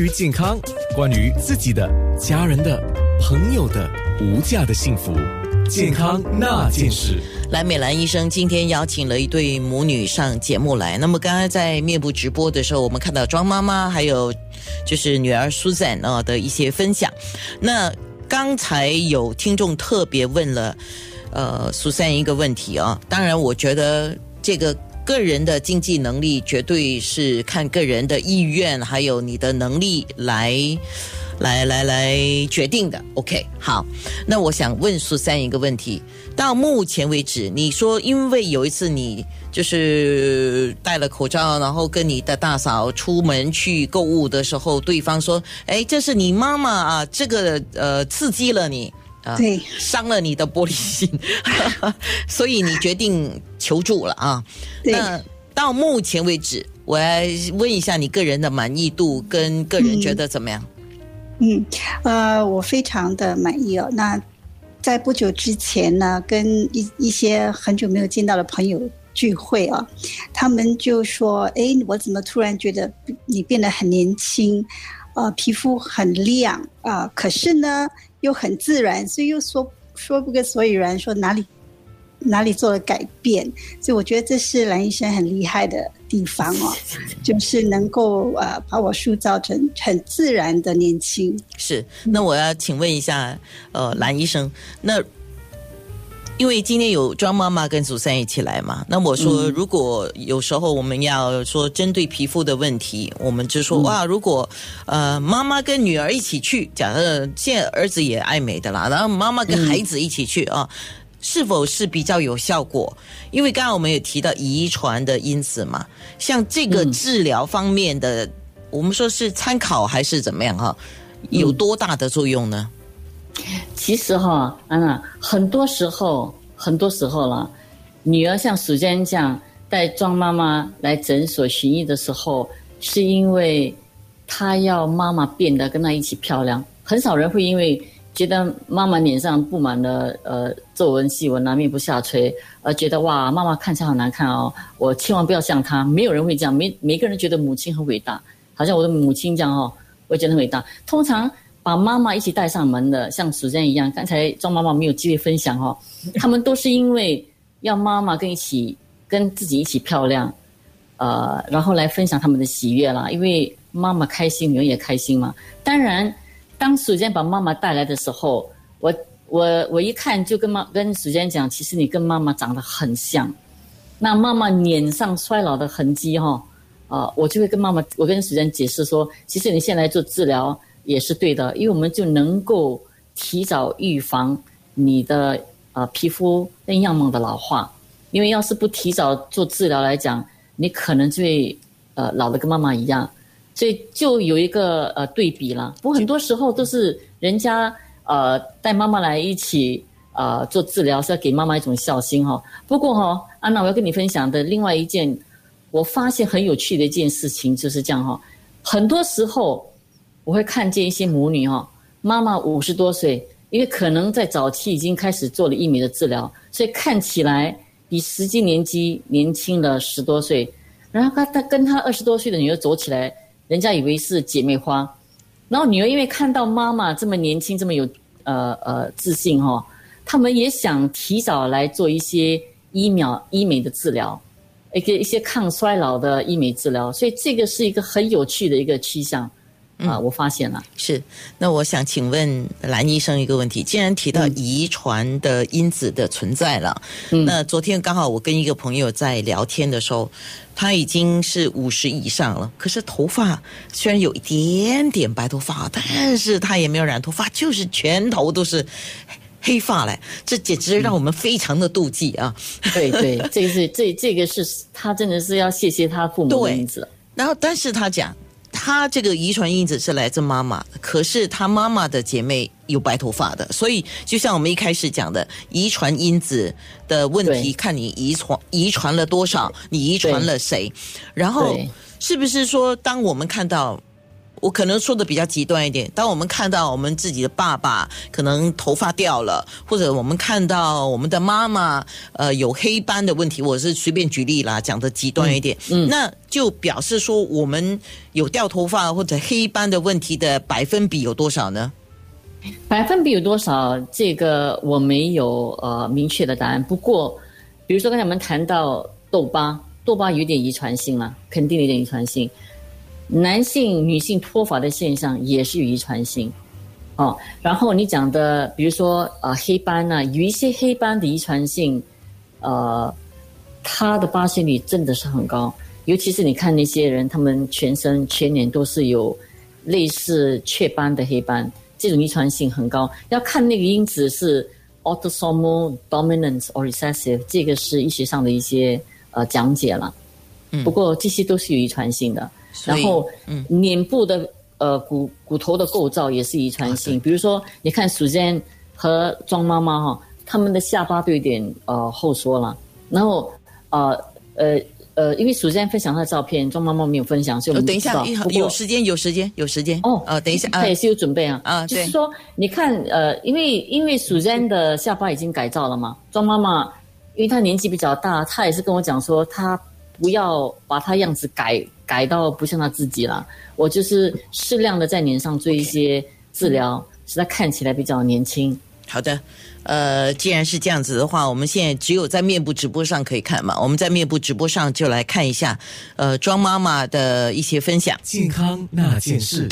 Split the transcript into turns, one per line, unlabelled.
于健康，关于自己的、家人的、朋友的无价的幸福，健康那件事。
蓝美兰医生今天邀请了一对母女上节目来。那么刚刚在面部直播的时候，我们看到庄妈妈还有就是女儿苏珊啊的一些分享。那刚才有听众特别问了呃苏珊一个问题啊，当然我觉得这个。个人的经济能力绝对是看个人的意愿，还有你的能力来，来来来决定的。OK，好，那我想问苏三一个问题：到目前为止，你说因为有一次你就是戴了口罩，然后跟你的大嫂出门去购物的时候，对方说：“哎，这是你妈妈啊，这个呃刺激了你。”
对，
伤了你的玻璃心，所以你决定求助了啊。那到目前为止，我来问一下你个人的满意度跟个人觉得怎么样？
嗯，呃，我非常的满意哦。那在不久之前呢，跟一一些很久没有见到的朋友聚会啊，他们就说：“哎，我怎么突然觉得你变得很年轻？呃，皮肤很亮啊，可是呢？”又很自然，所以又说说不个所以然，说哪里哪里做了改变，所以我觉得这是蓝医生很厉害的地方哦，就是能够呃把我塑造成很自然的年轻。
是，那我要请问一下，呃，蓝医生，那。因为今天有庄妈妈跟祖三一起来嘛，那我说如果有时候我们要说针对皮肤的问题，我们就说哇，如果呃妈妈跟女儿一起去，假设现在儿子也爱美的啦，然后妈妈跟孩子一起去啊，是否是比较有效果？因为刚刚我们也提到遗传的因子嘛，像这个治疗方面的，我们说是参考还是怎么样哈？有多大的作用呢？
其实哈，安娜，很多时候，很多时候了，女儿像暑假这样带庄妈妈来诊所寻医的时候，是因为她要妈妈变得跟她一起漂亮。很少人会因为觉得妈妈脸上布满了呃皱纹细纹啊，面部下垂，而觉得哇，妈妈看起来好难看哦，我千万不要像她。没有人会这样，每每个人觉得母亲很伟大，好像我的母亲这样哦，我觉得很伟大。通常。把妈妈一起带上门的，像时间一样。刚才庄妈妈没有机会分享哦，他们都是因为要妈妈跟一起跟自己一起漂亮，呃，然后来分享他们的喜悦啦。因为妈妈开心，女儿也开心嘛。当然，当时间把妈妈带来的时候，我我我一看就跟妈跟时间讲，其实你跟妈妈长得很像。那妈妈脸上衰老的痕迹哈，啊，我就会跟妈妈，我跟时间解释说，其实你现在做治疗。也是对的，因为我们就能够提早预防你的呃皮肤跟样貌的老化。因为要是不提早做治疗来讲，你可能就会呃老的跟妈妈一样。所以就有一个呃对比了。不过很多时候都是人家呃带妈妈来一起呃做治疗，是要给妈妈一种孝心哈。不过哈，安娜我要跟你分享的另外一件，我发现很有趣的一件事情就是这样哈。很多时候。我会看见一些母女哈，妈妈五十多岁，因为可能在早期已经开始做了医美的治疗，所以看起来比实际年纪年轻了十多岁。然后她她跟她二十多岁的女儿走起来，人家以为是姐妹花。然后女儿因为看到妈妈这么年轻，这么有呃呃自信哈，他们也想提早来做一些医秒医美的治疗，一个一些抗衰老的医美治疗。所以这个是一个很有趣的一个趋向。啊，我发现了。
是，那我想请问蓝医生一个问题：既然提到遗传的因子的存在了，那昨天刚好我跟一个朋友在聊天的时候，他已经是五十以上了，可是头发虽然有一点点白头发，但是他也没有染头发，就是全头都是黑发嘞，这简直让我们非常的妒忌啊！
对对，这个是这这个是他真的是要谢谢他父母的。
然后，但是他讲。他这个遗传因子是来自妈妈，可是他妈妈的姐妹有白头发的，所以就像我们一开始讲的，遗传因子的问题，看你遗传遗传了多少，你遗传了谁，然后是不是说，当我们看到我可能说的比较极端一点。当我们看到我们自己的爸爸可能头发掉了，或者我们看到我们的妈妈呃有黑斑的问题，我是随便举例啦，讲的极端一点，嗯，那就表示说我们有掉头发或者黑斑的问题的百分比有多少呢？
百分比有多少？这个我没有呃明确的答案。不过，比如说刚才我们谈到痘疤，痘疤有点遗传性了，肯定有点遗传性。男性、女性脱发的现象也是有遗传性，哦。然后你讲的，比如说呃黑斑呢，有一些黑斑的遗传性，呃，它的发现率真的是很高。尤其是你看那些人，他们全身全年都是有类似雀斑的黑斑。这种遗传性很高，要看那个因子是 autosomal dominant or recessive，这个是医学上的一些呃讲解了。嗯，不过这些都是有遗传性的。然后，嗯，脸部的呃骨骨头的构造也是遗传性。比如说，你看苏珊和庄妈妈哈，他们的下巴都有点呃后缩了。然后，呃呃。呃，因为首先分享他的照片，庄妈妈没有分享，所以我们
等一下，有时间，有时间，有时间
哦。
呃，等一下，
他也是有准备啊。
啊，
就是说，你看，呃，因为因为苏珊的下巴已经改造了嘛，庄妈妈，因为她年纪比较大，她也是跟我讲说，她不要把她样子改改到不像他自己了。我就是适量的在脸上做一些治疗，使他看起来比较年轻。
好的。呃，既然是这样子的话，我们现在只有在面部直播上可以看嘛？我们在面部直播上就来看一下，呃，庄妈妈的一些分享。
健康那件事。